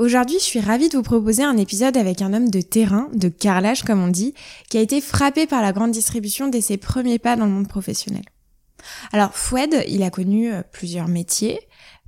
Aujourd'hui, je suis ravie de vous proposer un épisode avec un homme de terrain, de carrelage comme on dit, qui a été frappé par la grande distribution dès ses premiers pas dans le monde professionnel. Alors Foued, il a connu euh, plusieurs métiers,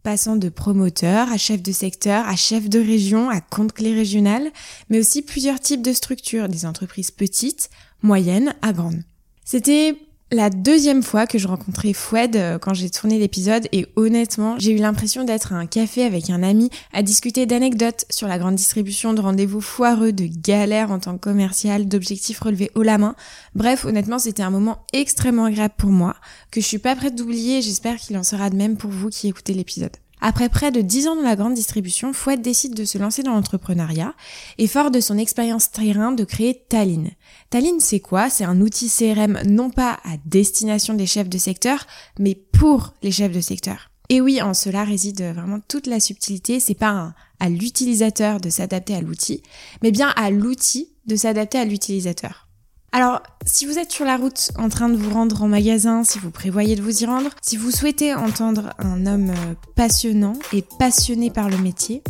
passant de promoteur à chef de secteur, à chef de région, à compte clé régional, mais aussi plusieurs types de structures, des entreprises petites, moyennes à grandes. C'était la deuxième fois que je rencontrais Foued euh, quand j'ai tourné l'épisode et honnêtement, j'ai eu l'impression d'être à un café avec un ami à discuter d'anecdotes sur la grande distribution, de rendez-vous foireux, de galères en tant que commercial, d'objectifs relevés haut la main. Bref, honnêtement, c'était un moment extrêmement agréable pour moi que je suis pas prête d'oublier et j'espère qu'il en sera de même pour vous qui écoutez l'épisode. Après près de 10 ans dans la grande distribution, Fouette décide de se lancer dans l'entrepreneuriat et fort de son expérience terrain de créer Tallinn. Tallinn, c'est quoi? C'est un outil CRM non pas à destination des chefs de secteur, mais pour les chefs de secteur. Et oui, en cela réside vraiment toute la subtilité. C'est pas à l'utilisateur de s'adapter à l'outil, mais bien à l'outil de s'adapter à l'utilisateur. Alors, si vous êtes sur la route en train de vous rendre en magasin, si vous prévoyez de vous y rendre, si vous souhaitez entendre un homme euh, passionnant et passionné par le métier,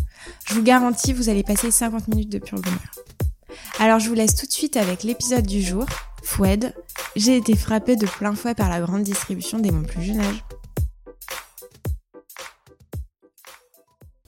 je vous garantis, vous allez passer 50 minutes de pur bonheur. Alors, je vous laisse tout de suite avec l'épisode du jour, Foued. J'ai été frappée de plein fouet par la grande distribution dès mon plus jeune âge.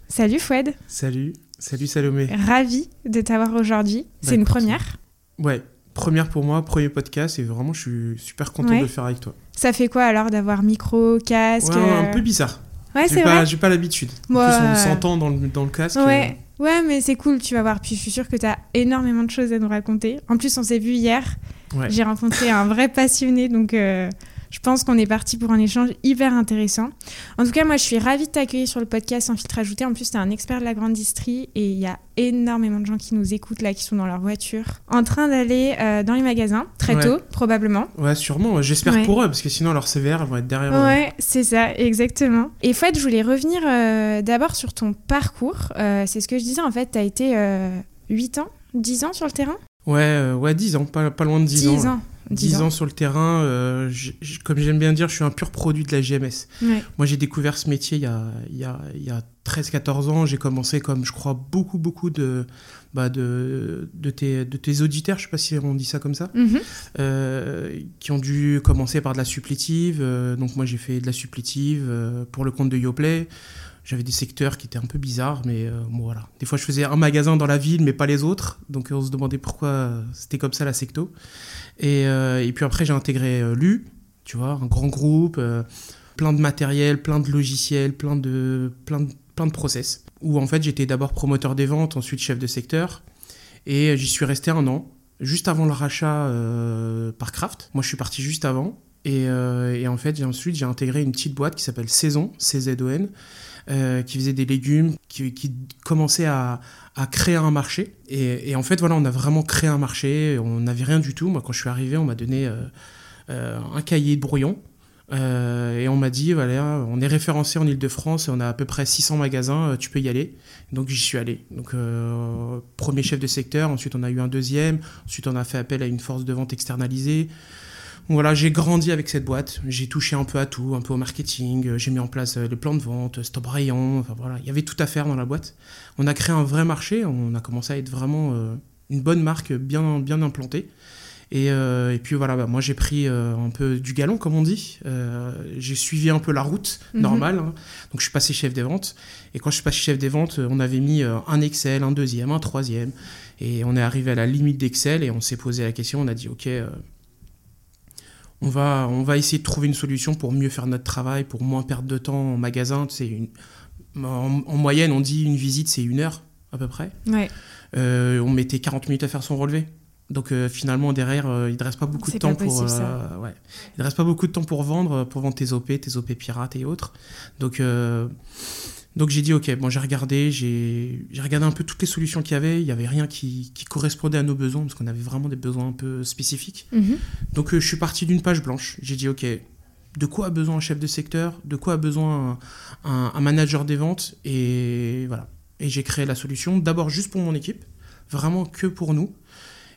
Salut Foued. Salut, salut Salomé. Ravi de t'avoir aujourd'hui. C'est Bah, une première. Ouais, première pour moi, premier podcast et vraiment je suis super content Ouais. de le faire avec toi. Ça fait quoi alors d'avoir micro, casque Ouais, un euh, peu bizarre. Ouais, c'est vrai. j'ai pas l'habitude. En Moi, plus on euh, s'entend dans le, dans le casque. Ouais, ouais, mais c'est cool, tu vas voir. Puis je suis sûre que tu as énormément de choses à nous raconter. En plus, on s'est vu hier. euh, ouais. J'ai rencontré un vrai passionné, donc euh, je pense qu'on est parti pour un échange hyper intéressant. En tout cas, moi, je suis ravie de t'accueillir sur le podcast Sans filtre ajouté. En plus, tu es un expert de la grande distrie et il y a énormément de gens qui nous écoutent là, qui sont dans leur voiture, en train d'aller euh, dans les magasins, très Ouais. tôt, probablement. Ouais, sûrement. J'espère Ouais. pour eux parce que sinon leurs CVR vont être derrière. eux. Ouais, c'est ça, exactement. Et Fouad, je voulais revenir euh, d'abord sur ton parcours. Euh, c'est ce que je disais, en fait, tu as été euh, 8 ans, 10 ans sur le terrain? Ouais, ouais, 10 ans, pas, pas loin de 10, ans. là. ans. 10 ans sur le terrain, euh, comme j'aime bien dire, je suis un pur produit de la GMS. Ouais. Moi, j'ai découvert ce métier il y a, il y a, il y a 13-14 ans. J'ai commencé comme, je crois, beaucoup, beaucoup de, bah, de, de, tes, de tes auditeurs, je sais pas si on dit ça comme ça, Mhm. euh, qui ont dû commencer par de la supplétive. Euh, donc, moi, j'ai fait de la supplétive pour le compte de Yoplay. J'avais des secteurs qui étaient un peu bizarres, mais euh, bon, voilà. Des fois, je faisais un magasin dans la ville, mais pas les autres. Donc, on se demandait pourquoi c'était comme ça la secto. Et, euh, puis après, j'ai intégré euh, LU, tu vois, un grand groupe, plein de matériel, plein de logiciels, plein de, plein de, plein de process. Où en fait, j'étais d'abord promoteur des ventes, ensuite chef de secteur. Et j'y suis resté un an, juste avant le rachat par Kraft. Moi, je suis parti juste avant. Et, en fait, ensuite, j'ai intégré une petite boîte qui s'appelle Saison, CZON, euh, qui faisait des légumes, qui, qui commençait à, créer un marché. Et, en fait, voilà, on a vraiment créé un marché. On n'avait rien du tout. Moi, quand je suis arrivé, on m'a donné euh, euh, un cahier de brouillon. Et on m'a dit, voilà, on est référencé en Ile-de-France, on a à peu près 600 magasins, tu peux y aller. Donc j'y suis allé. Donc premier chef de secteur, ensuite on a eu un deuxième, ensuite on a fait appel à une force de vente externalisée. Voilà, j'ai grandi avec cette boîte, j'ai touché un peu à tout, un peu au marketing, euh, j'ai mis en place euh, le plan de vente, stop rayon, enfin voilà, il y avait tout à faire dans la boîte. On a créé un vrai marché, on a commencé à être vraiment euh, une bonne marque bien, bien implantée. Et, euh, et puis voilà, bah, moi j'ai pris euh, un peu du galon, comme on dit. Euh, j'ai suivi un peu la route Mhm. normale. hein. Donc je suis passé chef des ventes. Et quand je suis passé chef des ventes, euh, on avait mis euh, un Excel, un deuxième, un troisième. Et on est arrivé à la limite d'Excel et on s'est posé la question. On a dit, OK, euh, on, va, on va essayer de trouver une solution pour mieux faire notre travail, pour moins perdre de temps en magasin. C'est une, en, en moyenne, on dit une visite, c'est une heure à peu près. Ouais, Euh, on mettait 40 minutes à faire son relevé. Donc euh, finalement derrière, euh, il ne reste pas beaucoup de temps pour. ouais. Il reste pas beaucoup de temps pour vendre, pour vendre tes OP, tes OP pirates et autres. Donc donc j'ai dit ok, bon j'ai regardé, j'ai regardé un peu toutes les solutions qu'il y avait. Il y avait rien qui, qui correspondait à nos besoins parce qu'on avait vraiment des besoins un peu spécifiques. Mhm. Donc euh, je suis parti d'une page blanche. J'ai dit ok, de quoi a besoin un chef de secteur, de quoi a besoin un, un- un manager des ventes? Et voilà. Et j'ai créé la solution d'abord juste pour mon équipe, vraiment que pour nous.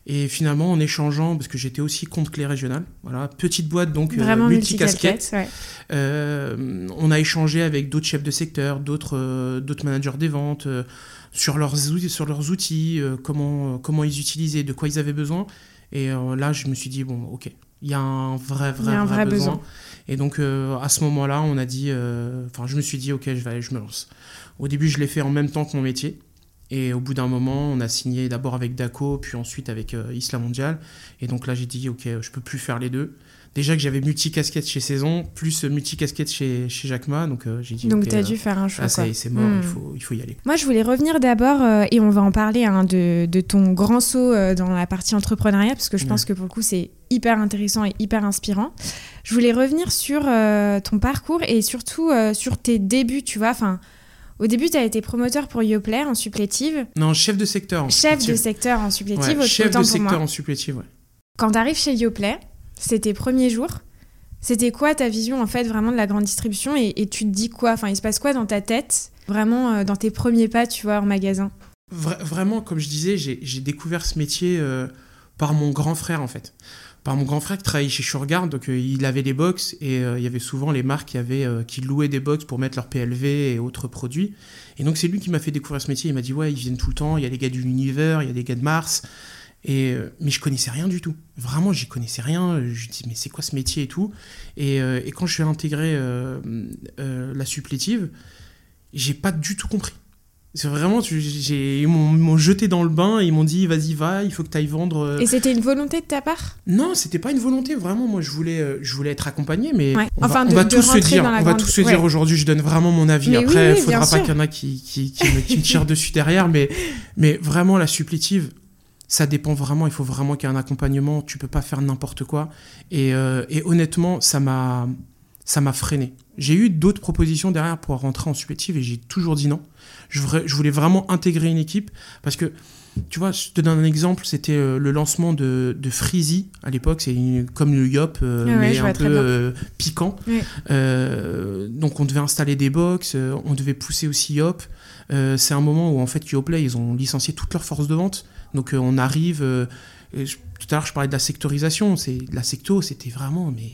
Et finalement, en échangeant, parce que j'étais aussi compte clé régional, voilà, petite boîte donc euh, multi-casquette, ouais. euh, on a échangé avec d'autres chefs de secteur, d'autres euh, d'autres managers des ventes, euh, sur leurs outils, sur leurs outils comment, comment ils utilisaient, de quoi ils avaient besoin. Et là, je me suis dit, bon, ok, il y a un vrai, vrai, un vrai besoin. besoin. Et donc, à ce moment-là, on a dit, enfin, je me suis dit, ok, je vais aller, je me lance. Au début, je l'ai fait en même temps que mon métier. Et au bout d'un moment, on a signé d'abord avec Daco, puis ensuite avec euh, Isla Mondial. Et donc là, j'ai dit, ok, je peux plus faire les deux. Déjà que j'avais multi-casquette chez Saison, plus multi-casquette chez, chez Jacquemin. Donc euh, j'ai dit, Donc ok, tu as euh, dû faire un choix. ça est, c'est mort, Hmm. il, faut, il faut y aller. Moi, je voulais revenir d'abord, euh, et on va en parler, hein, de, de ton grand saut euh, dans la partie entrepreneuriat, parce que je Ouais. pense que pour le coup, c'est hyper intéressant et hyper inspirant. Je voulais revenir sur ton parcours et surtout sur tes débuts, tu vois. Enfin, au début, tu as été promoteur pour Yoplait en supplétive, Non, chef de secteur. en chef de secteur en supplétive, Ouais, chef de secteur moi. en supplétive, ouais. Quand tu arrives chez Yoplait, c'est tes premiers jours. C'était quoi ta vision en fait vraiment de la grande distribution et, et tu te dis quoi? Enfin, il se passe quoi dans ta tête Vraiment euh, dans tes premiers pas, tu vois, en magasin? Vra- vraiment, comme je disais, j'ai j'ai découvert ce métier euh, par mon grand frère, en fait. Par mon grand frère qui travaillait chez Shurgard, donc euh, il avait les box et euh, il y avait souvent les marques qui, avaient, euh, qui louaient des box pour mettre leur PLV et autres produits. Et donc c'est lui qui m'a fait découvrir ce métier. Il m'a dit Ouais, ils viennent tout le temps, il y a les gars du l'univers, il y a des gars de Mars. Et, mais je connaissais rien du tout. Vraiment, j'y connaissais rien. Je dis Mais c'est quoi ce métier et tout? Et, quand je suis intégré la supplétive, j'ai pas du tout compris. C'est vraiment, tu- j'ai, ils m'ont, jeté dans le bain, et ils m'ont dit, vas-y, va, il faut que tu ailles vendre. euh. Et c'était une volonté de ta part? Non, c'était pas une volonté, vraiment. Moi, je voulais, euh, je voulais être accompagné, mais Ouais. on Enfin, va, de- on va de tous se dire, on va tous se ouais. dire aujourd'hui, je donne vraiment mon avis. Mais Après, oui, oui, faudra pas qu'il y en a qui, qui, qui me, qui me tirent dessus derrière, mais, mais vraiment, la supplétive, ça dépend vraiment. Il faut vraiment qu'il y ait un accompagnement. Tu peux pas faire n'importe quoi. Et, euh, et honnêtement, ça m'a, ça m'a freiné. J'ai eu d'autres propositions derrière pour rentrer en supplétive et j'ai toujours dit non. Je, voulais vraiment intégrer une équipe parce que, tu vois, je te donne un exemple, c'était euh, le lancement de, de Freezy à l'époque, c'est comme le Yop, euh, Ouais, mais un peu euh, piquant. Ouais. Euh, donc on devait installer des box, on devait pousser aussi Yop. C'est un moment où en fait Yoplay, ils ont licencié toute leur force de vente. Donc on arrive, je- tout à l'heure je parlais de la sectorisation, c'est la secto, c'était vraiment mais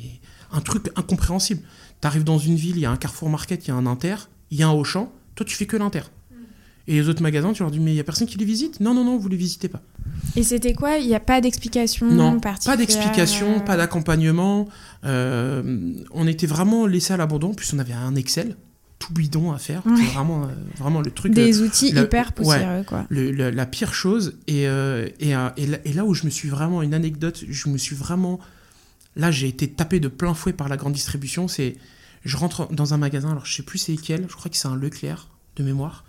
un truc incompréhensible. Tu arrives dans une ville, il y a un Carrefour Market, il y a un Inter, il y a un Auchan, toi tu fais que l'Inter. Et les autres magasins, tu leur dis mais il y a personne qui les visite? Non non non, vous les visitez pas. Et c'était quoi? Il n'y a pas d'explication Non, pas d'explication, euh, pas d'accompagnement. Euh, on était vraiment laissé à l'abandon. En plus, on avait un Excel tout bidon à faire. Ouais. Vraiment, euh, vraiment le truc. euh, Des outils le- hyper poussiéreux, quoi. le- le- la pire chose. Et, euh, et, euh, et là, et là où je me suis vraiment, une anecdote, je me suis vraiment. Là, j'ai été tapé de plein fouet par la grande distribution. C'est. Je rentre dans un magasin, alors je sais plus c'est lequel, je crois que c'est un Leclerc de mémoire.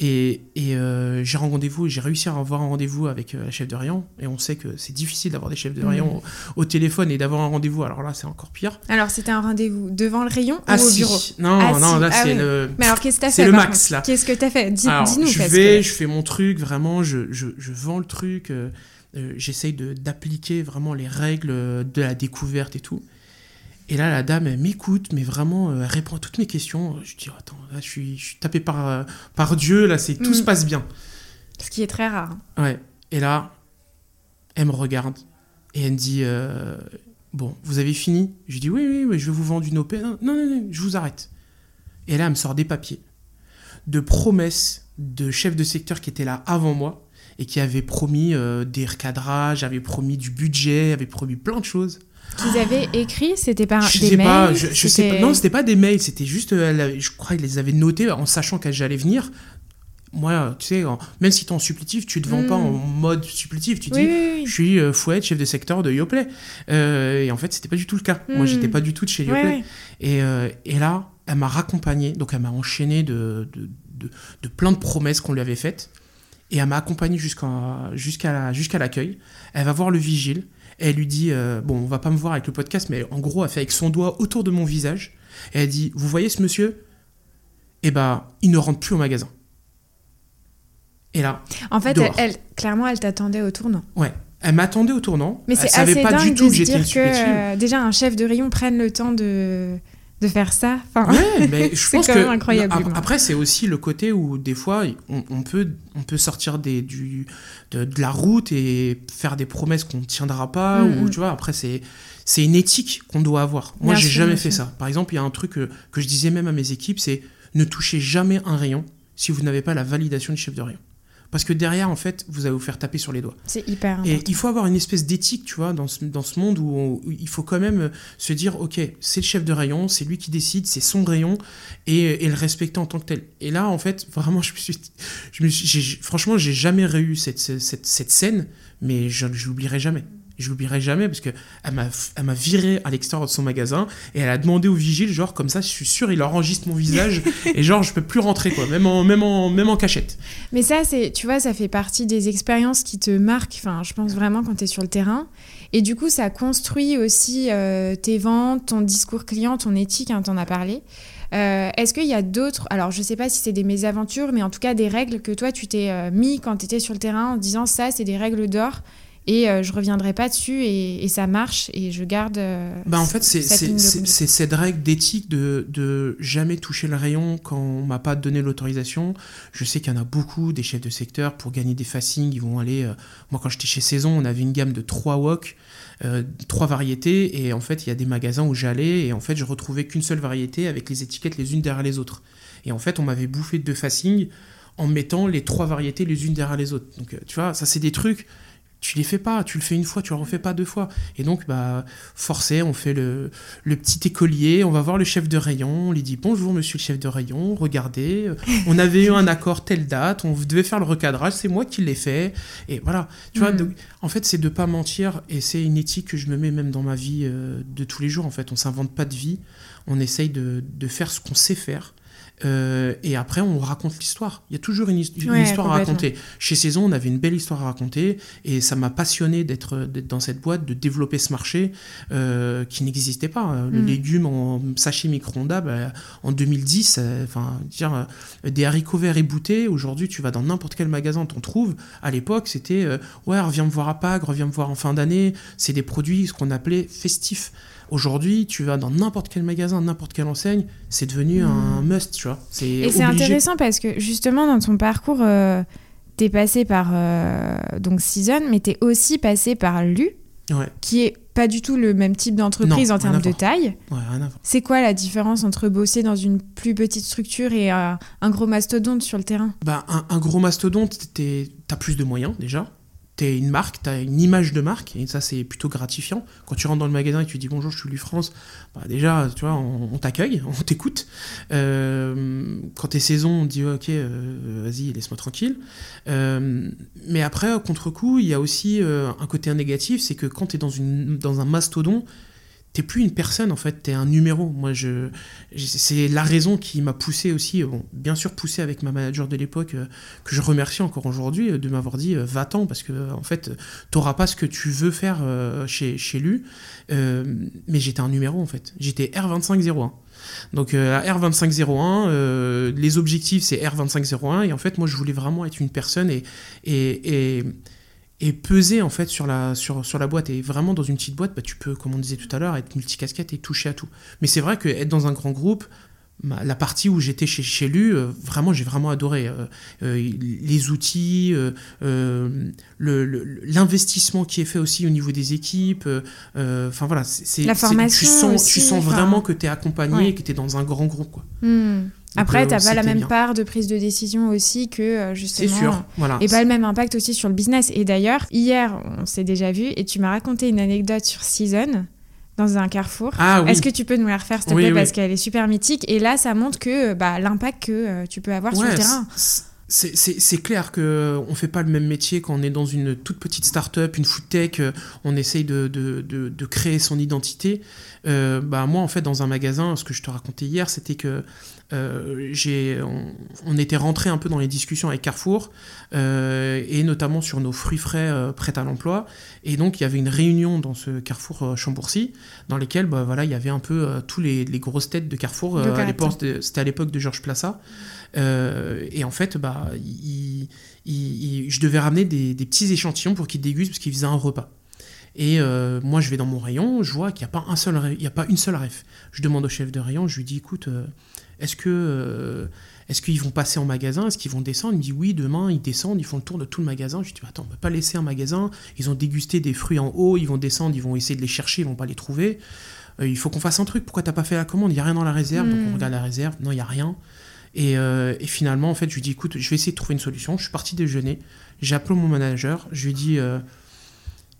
Et, et euh, j'ai rendez-vous, j'ai réussi à avoir un rendez-vous avec euh, la chef de rayon. Et on sait que c'est difficile d'avoir des chefs de Mhm. rayon au, au téléphone et d'avoir un rendez-vous. Alors là, c'est encore pire. Alors, c'était un rendez-vous devant le rayon Ah ou au si. bureau? Non, Ah, non, si. là Ah c'est oui. le. Mais alors, qu'est-ce que t'as C'est fait le max, là. Qu'est-ce que t'as fait? Dis- Dis-nous. je parce vais, que- je fais mon truc, vraiment, je, je, je vends le truc, euh, j'essaye de- d'appliquer vraiment les règles euh, de la découverte et tout. Et là, la dame, elle m'écoute, mais vraiment, euh, elle répond à toutes mes questions. Je dis, attends, là, je suis, je suis tapé par, euh, par Dieu, là, c'est tout Mm. se passe bien. Ce qui est très rare. hein. Ouais. Et là, elle me regarde et elle me dit, euh, bon, vous avez fini? Je dis, oui, oui, oui, je vais vous vendre une OP. Non, non, non, non, je vous arrête. Et là, elle me sort des papiers de promesses de chefs de secteur qui étaient là avant moi et qui avaient promis euh, des recadrages, avaient promis du budget, avaient promis plein de choses. Qu'ils avaient écrit, c'était par je des sais mails pas, je, je sais pas. Non, c'était pas des mails, c'était juste, euh, elle avait- je crois qu'ils les avaient notés en sachant que j'allais venir. Moi, tu sais, en- même si t'es en supplétif, tu te vends pas en mode supplétif, tu Oui, dis, oui, oui. je suis euh, Fouette, chef de secteur de Yoplait. Euh, et en fait, c'était pas du tout le cas. Moi, Mm. j'étais pas du tout de chez Yoplait. ouais. Et, euh, et là, elle m'a raccompagné, donc elle m'a enchaîné de, de, de- de plein de promesses qu'on lui avait faites. Et elle m'a accompagné jusqu'à jusqu'à la- jusqu'à l'accueil. Elle va voir le vigile. Et elle lui dit, euh, bon, on va pas me voir avec le podcast, mais en gros, elle fait avec son doigt autour de mon visage. Et elle dit, vous voyez ce monsieur? Eh ben, il ne rentre plus au magasin. Et là, En fait, elle, clairement, elle t'attendait au tournant. ouais, elle m'attendait au tournant. Mais c'est assez pas dingue du tout de se dire que euh, déjà un chef de rayon prenne le temps de de faire ça. Enfin, ouais, mais je pense quand que même incroyable. ap- après c'est aussi le côté où des fois on, on peut on peut sortir des du de, de la route et faire des promesses qu'on ne tiendra pas Mm, ou mm. tu vois après c'est c'est une éthique qu'on doit avoir. Moi j'ai jamais fait ça. Par exemple il y a un truc que, que je disais même à mes équipes c'est ne touchez jamais un rayon si vous n'avez pas la validation du chef de rayon. Parce que derrière, en fait, vous allez vous faire taper sur les doigts. c'est hyper Et important. il faut avoir une espèce d'éthique, tu vois, dans ce, dans ce monde où, on- où il faut quand même euh, se dire, ok, c'est le chef de rayon, c'est lui qui décide, c'est son rayon, et, et le respecter en tant que tel. Et là, en fait, vraiment, je me suis, je me suis, franchement, j'ai jamais eu cette, cette, cette scène, mais je, je l'oublierai jamais. Je l'oublierai jamais parce que elle m'a, elle m'a viré à l'extérieur de son magasin et elle a demandé au vigile, genre comme ça, je suis sûr, il enregistre mon visage et genre je peux plus rentrer quoi, même en, même en, même en cachette. Mais ça, c'est, tu vois, ça fait partie des expériences qui te marquent. Enfin, je pense vraiment quand tu es sur le terrain. Et du coup, ça construit aussi euh, tes ventes, ton discours client, ton éthique, hein, t'en as parlé. Euh, Est-ce qu'il y a d'autres, alors je sais pas si c'est des mésaventures, mais en tout cas des règles que toi tu t'es euh, mis quand tu étais sur le terrain en disant ça, c'est des règles d'or et euh, je reviendrai pas dessus et, et ça marche et je garde. euh, Bah en fait, c'est cette règle d'éthique de, de jamais toucher le rayon quand on m'a pas donné l'autorisation. Je sais qu'il y en a beaucoup, des chefs de secteur, pour gagner des facings, ils vont aller... euh, moi, quand j'étais chez Saison, on avait une gamme de trois wok, euh, trois variétés, et en fait, il y a des magasins où j'allais, et en fait, je retrouvais qu'une seule variété avec les étiquettes les unes derrière les autres. Et en fait, on m'avait bouffé deux facings en mettant les trois variétés les unes derrière les autres. Donc, euh, tu vois, ça, c'est des trucs tu les fais pas, tu le fais une fois, tu le refais pas deux fois. Et donc, bah, forcé, on fait le, le petit écolier, on va voir le chef de rayon, on lui dit bonjour monsieur le chef de rayon, regardez, euh, on avait eu un accord telle date, on devait faire le recadrage, c'est moi qui l'ai fait. Et voilà, tu vois, donc, en fait, c'est de pas mentir et c'est une éthique que je me mets même dans ma vie euh, de tous les jours. En fait, on s'invente pas de vie, on essaye de, de faire ce qu'on sait faire. Euh, et après, on raconte l'histoire. Il y a toujours une, his- une Ouais, histoire à raconter. Chez Saison, on avait une belle histoire à raconter et ça m'a passionné d'être dans cette boîte, de développer ce marché euh, qui n'existait pas. Le Mm. légume en sachet micro-ondas, bah, en 2010, euh, enfin, dire euh, des haricots verts éboutés. Aujourd'hui, tu vas dans n'importe quel magasin, t'en trouves. À l'époque, c'était euh, ouais, reviens me voir à Pâques, reviens me voir en fin d'année. C'est des produits ce qu'on appelait festifs. Aujourd'hui, tu vas dans n'importe quel magasin, n'importe quelle enseigne, c'est devenu un must, tu vois. C'est Et c'est intéressant parce que justement dans ton parcours, euh, t'es passé par euh, donc Season, mais t'es aussi passé par Lu, Ouais, qui est pas du tout le même type d'entreprise en termes de taille. ouais. C'est quoi la différence entre bosser dans une plus petite structure et euh, un gros mastodonte sur le terrain? Bah, un, un gros mastodonte, t'as plus de moyens déjà. T'es une marque, t'as une image de marque, et ça c'est plutôt gratifiant. Quand tu rentres dans le magasin et tu dis bonjour, je suis Louis France, bah déjà, tu vois, on, t'accueille, on t'écoute. Euh, quand t'es saison, on te dit ok, euh, vas-y, laisse-moi tranquille. Euh, mais après, contre-coup, il y a aussi euh, un côté négatif, c'est que quand t'es dans, dans un mastodon, t'es plus une personne en fait, t'es un numéro. Moi, je, c'est la raison qui m'a poussé aussi, bon, bien sûr poussé avec ma manager de l'époque, euh, que je remercie encore aujourd'hui, euh, de m'avoir dit euh, va-t'en parce que euh, en fait, t'auras pas ce que tu veux faire euh, chez, chez lui. Euh, mais j'étais un numéro en fait, j'étais R2501. Donc euh, à R2501, euh, les objectifs c'est R2501 et en fait moi je voulais vraiment être une personne et, et, et, et peser en fait sur la, sur, sur la boîte. Et vraiment dans une petite boîte, bah, tu peux, comme on disait tout à l'heure, être multicasquette et toucher à tout. Mais c'est vrai que être dans un grand groupe, la partie où j'étais chez, chez lui, euh, vraiment j'ai vraiment adoré Euh, euh, les outils, le- le- l'investissement qui est fait aussi au niveau des équipes. Enfin voilà, c'est Tu sens, aussi, tu sens vraiment que tu es accompagné ouais. et que tu es dans un grand groupe. Quoi. Hmm. Après, euh, t'as pas la même bien. part de prise de décision aussi que euh, C'est justement. sûr. Voilà. Et pas le même impact aussi sur le business. Et d'ailleurs, hier, on s'est déjà vu et tu m'as raconté une anecdote sur Season dans un carrefour. Ah oui. Est-ce que tu peux nous la refaire, s'il te Oui, plaît, oui. parce qu'elle est super mythique. Et là, ça montre que bah, l'impact que euh, tu peux avoir sur le terrain. C'est- clair que on fait pas le même métier quand on est dans une toute petite start-up, une food tech, euh, on essaye de, de, de, de créer son identité. Euh, bah moi, en fait, dans un magasin, ce que je te racontais hier, c'était que euh, j'ai, on, on était rentré un peu dans les discussions avec Carrefour, euh, et notamment sur nos fruits frais prêts à l'emploi. Et donc, il y avait une réunion dans ce Carrefour Chambourcy, dans lesquelles bah, voilà, il y avait un peu tous les, les grosses têtes de Carrefour. À l'époque C'était à l'époque de Georges Plaza. Euh, et en fait, bah, il- il- il- je devais ramener des, des petits échantillons pour qu'ils dégustent parce qu'ils faisaient un repas. Et euh, moi, je vais dans mon rayon, je vois qu'il n'y a, pas un seul, il y a pas une seule ref. Je demande au chef de rayon, je lui dis, écoute, euh, est-ce que euh, est-ce qu'ils vont passer en magasin? Est-ce qu'ils vont descendre? Il me dit, oui, demain, ils descendent, ils font le tour de tout le magasin. Je lui dis, attends, on ne peut pas laisser un magasin. Ils ont dégusté des fruits en haut, ils vont descendre, ils vont essayer de les chercher, ils vont pas les trouver. il faut qu'on fasse un truc. Pourquoi t'as pas fait la commande? Il n'y a rien dans la réserve. Donc on Hmm. regarde la réserve. Non, il n'y a rien. Et, euh, et finalement, en fait, je lui dis, écoute, je vais essayer de trouver une solution. Je suis parti déjeuner. J'ai appelé mon manager. Je lui ai dit, euh,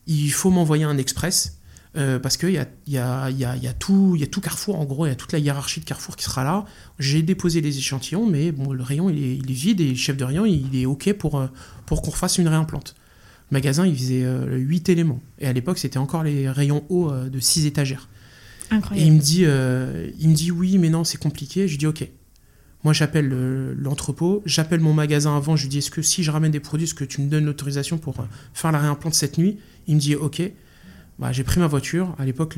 il faut m'envoyer un express. euh, parce qu'il y a, y, a, y, a, il y, a tout, il y a tout Carrefour, en gros, il y a toute la hiérarchie de Carrefour qui sera là. J'ai déposé les échantillons, mais bon, le rayon, il est, il est vide et le chef de rayon, il est OK pour, pour qu'on refasse une réimplante. Le magasin, il faisait euh, 8 éléments. Et à l'époque, c'était encore les rayons hauts de 6 étagères. Et il Incroyable. me dit, il me dit oui, mais non, c'est compliqué. Je lui dis ok. Moi, j'appelle euh, l'entrepôt, j'appelle mon magasin avant. Je lui dis est-ce que si je ramène des produits, est-ce que tu me donnes l'autorisation pour euh, faire la réimplante cette nuit? Il me dit ok. Bah, j'ai pris ma voiture. À l'époque,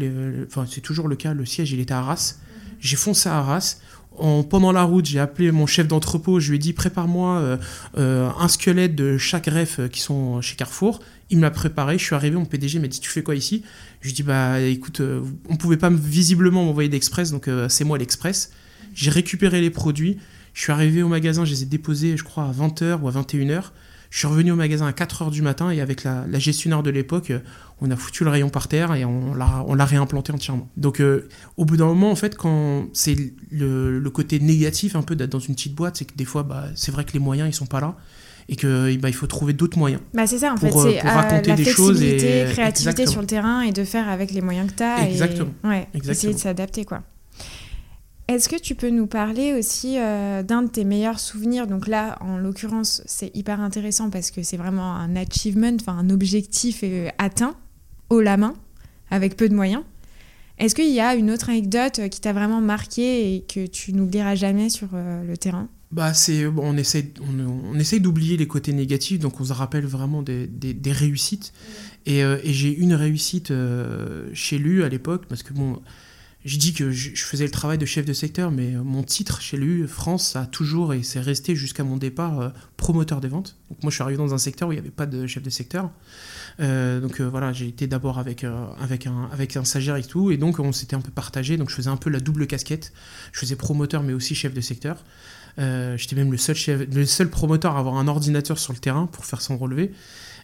c'est toujours le cas. Le siège, il était à Arras. J'ai foncé à Arras. En, pendant la route, j'ai appelé mon chef d'entrepôt. Je lui ai dit prépare-moi euh, un squelette de chaque ref qui sont chez Carrefour. Il me l'a préparé. Je suis arrivé. Mon PDG m'a dit tu fais quoi ici? Je lui ai dit bah écoute, euh, on pouvait pas me- visiblement m'envoyer d'express, donc c'est moi l'express. J'ai récupéré les produits. Je suis arrivé au magasin. Je les ai déposés, je crois, à 20h ou à 21h. Je suis revenu au magasin à 4h du matin et avec la, la gestionnaire de l'époque, euh, on a foutu le rayon par terre et on l'a réimplanté entièrement. Donc euh, au bout d'un moment, en fait, quand c'est le, le côté négatif un peu d'être dans une petite boîte, c'est que des fois, bah, c'est vrai que les moyens, ils sont pas là et que bah, il faut trouver d'autres moyens. Bah c'est ça en pour, fait, euh, c'est euh, raconter la des choses et- créativité Exactement. sur le terrain et de faire avec les moyens que tu as Exactement. et ouais, Exactement. essayer de s'adapter quoi. Est-ce que tu peux nous parler aussi euh, d'un de tes meilleurs souvenirs? Donc là, en l'occurrence, c'est hyper intéressant parce que c'est vraiment un achievement, enfin un objectif euh, atteint haut la main, avec peu de moyens. Est-ce qu'il y a une autre anecdote euh, qui t'a vraiment marqué et que tu n'oublieras jamais sur euh, le terrain? Bah c'est bon, on essaie on, on essaye d'oublier les côtés négatifs donc on se rappelle vraiment des, des, des réussites. Et, et j'ai une réussite chez lui à l'époque parce que bon je dis que je, faisais le travail de chef de secteur mais euh, mon titre chez lui France ça a toujours et c'est resté jusqu'à mon départ euh, promoteur des ventes donc moi je suis arrivé dans un secteur où il n'y avait pas de chef de secteur euh, donc voilà, j'ai été d'abord avec, avec, un, avec un stagiaire et tout, et donc on s'était un peu partagé, donc je faisais un peu la double casquette. Je faisais promoteur mais aussi chef de secteur. J'étais même le seul, chef, le seul promoteur à avoir un ordinateur sur le terrain pour faire son relevé.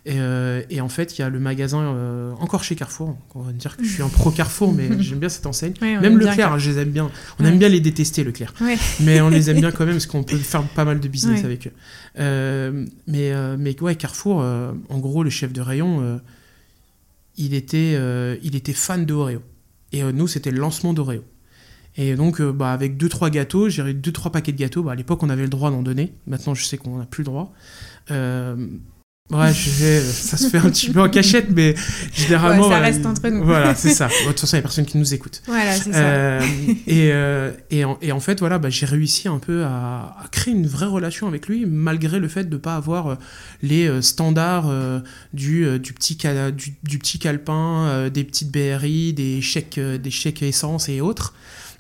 Et, euh, et en fait, il y a le magasin, euh, encore chez Carrefour, on va dire que je suis un pro Carrefour, mais j'aime bien cette enseigne. Même aime bien Leclerc, Car- je les aime bien. On Ouais. aime bien les détester, Leclerc. Ouais. Mais on les aime bien quand même parce qu'on peut faire pas mal de business Ouais. avec eux. Euh, mais, mais ouais, Carrefour, en gros, le chef de rayon, il, était, il était fan de Oreo. Et nous, c'était le lancement d'Oreo. Et donc, bah, avec 2-3 gâteaux, j'ai eu 2-3 paquets de gâteaux. Bah, à l'époque, on avait le droit d'en donner. Maintenant, je sais qu'on n'a plus le droit. Ouais, je sais, ça se fait un petit peu en cachette, mais généralement. Ouais, ça euh, reste entre nous. Voilà, c'est ça. De toute façon, il n'y a personne qui nous écoute. Voilà, c'est ça. Euh, et, euh, et, en, et en fait, voilà, bah, j'ai réussi un peu à, à créer une vraie relation avec lui, malgré le fait de ne pas avoir les standards euh, du, du, petit du, du petit calepin, des petites BRI, des chèques, des chèques essence et autres.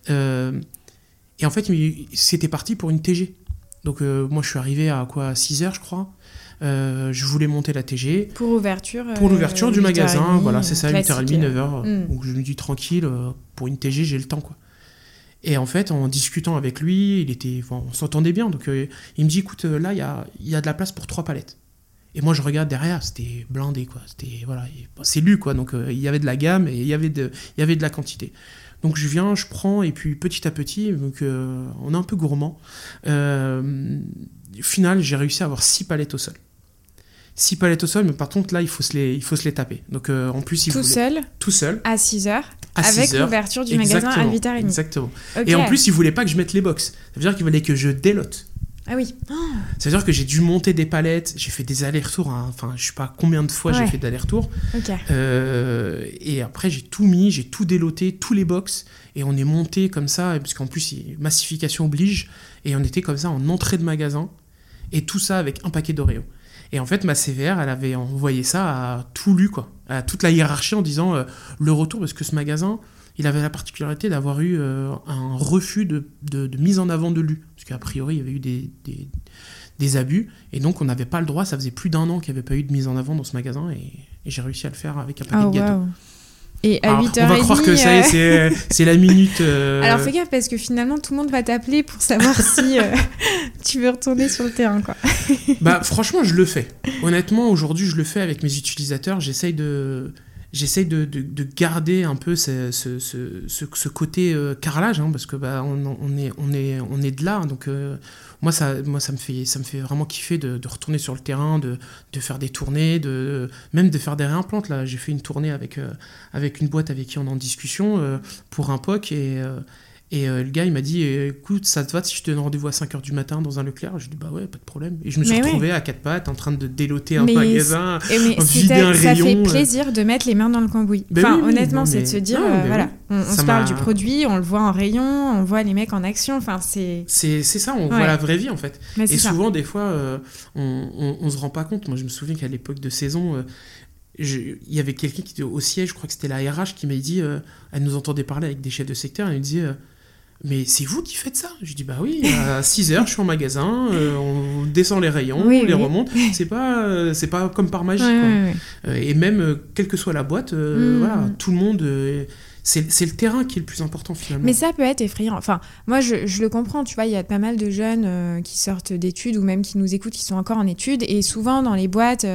Et en fait, c'était parti pour une TG. Donc, moi, je suis arrivé à quoi 6 heures, je crois. Euh, je voulais monter la TG. Pour ouverture. Pour euh, l'ouverture du 8h30, magasin, voilà, c'est ça, classique. 8h30, 9h. Mm. Donc je me dis tranquille, euh, pour une TG, j'ai le temps, quoi. Et en fait, en discutant avec lui, il était, enfin, on s'entendait bien. Donc euh, il me dit, écoute, euh, là, il y a, y a de la place pour trois palettes. Et moi, je regarde derrière, c'était blindé, quoi. C'était, voilà, c'est lu, quoi. Donc euh, il y avait de la gamme et il y avait de, il y avait de la quantité. Donc je viens, je prends, et puis petit à petit, donc euh, on est un peu gourmand. Euh, au final, j'ai réussi à avoir six palettes au sol. Six palettes au sol, mais par contre, là, il faut se les, il faut se les taper. Donc euh, en plus, il Tout voulait- seul, tout seul, à 6 heures, à avec 6 l'ouverture du magasin à Exactement, 8h30. Exactement. Et en plus, il voulait pas que je mette les box. Ça veut dire qu'il voulait que je délote. Ah oui. Ça veut dire que j'ai dû monter des palettes, j'ai fait des allers-retours, hein. enfin je sais pas combien de fois Ouais. j'ai fait d'allers-retours. Euh, et après j'ai tout mis, j'ai tout déloté, tous les box, et on est monté comme ça, parce qu'en plus massification oblige, et on était comme ça en entrée de magasin, et tout ça avec un paquet d'Oreo. Et en fait ma CVR, elle avait envoyé ça à tout lu, quoi, à toute la hiérarchie en disant euh, le retour, parce que ce magasin, il avait la particularité d'avoir eu euh, un refus de, de- de mise en avant de lui. Parce qu'a priori, il y avait eu des, des, des abus. Et donc, on n'avait pas le droit. Ça faisait plus d'un an qu'il n'y avait pas eu de mise en avant dans ce magasin. Et, j'ai réussi à le faire avec un paquet Oh, de gâteaux. Et à Alors, 8h30. on va croire que ça y est, euh, c'est, c'est la minute. euh, Alors fais gaffe parce que finalement tout le monde va t'appeler pour savoir si euh, tu veux retourner sur le terrain quoi. Bah, franchement, je le fais. Honnêtement, aujourd'hui, je le fais avec mes utilisateurs. J'essaye de. J'essaye de, de- de garder un peu ce, ce, ce, ce- côté euh, carrelage, hein, parce que bah, on, on est, on, est, on est de là. Donc, euh, moi, ça, moi ça, me fait, ça me fait vraiment kiffer de, retourner sur le terrain, de, faire des tournées, de, même de faire des réimplantes. Là, j'ai fait une tournée avec, euh, avec une boîte avec qui on est en discussion pour un POC. Et, et euh, le gars, il m'a dit Écoute, ça te va si je te donne rendez-vous à 5h du matin dans un Leclerc? Je lui ai dit Bah ouais, pas de problème. Et je me suis Mais ouais. retrouvé à quatre pattes en train de déloter un Mais magasin. Et mais Vider un ça fait rayon, euh. plaisir de mettre les mains dans le cambouis. Ben enfin oui, honnêtement c'est de se dire non, euh, mais voilà oui. on, se parle du produit, on le voit en rayon, on voit les mecs en action. Enfin c'est C'est ça, on Ouais. voit la vraie vie en fait. mais Et ça. souvent, des fois, euh, on, on, on se rend pas compte. Moi, je me souviens qu'à l'époque de saison, il y avait quelqu'un qui était au siège, je crois que c'était la RH, qui m'a dit, euh, elle nous entendait parler avec des chefs de secteur, elle nous disait, euh, mais c'est vous qui faites ça? Je dis, bah oui, à 6 heures, je suis en magasin, euh, on descend les rayons, Oui, on les oui. remonte. C'est pas, euh, c'est pas comme par magie. Ouais, quoi. ouais, ouais. Euh, et même, euh, quelle que soit la boîte, Mm. voilà, tout le monde. c'est c'est le terrain qui est le plus important finalement. Mais ça peut être effrayant. Enfin, moi, je, je le comprends. Tu vois, il y a pas mal de jeunes qui sortent d'études ou même qui nous écoutent, qui sont encore en études. Et souvent, dans les boîtes,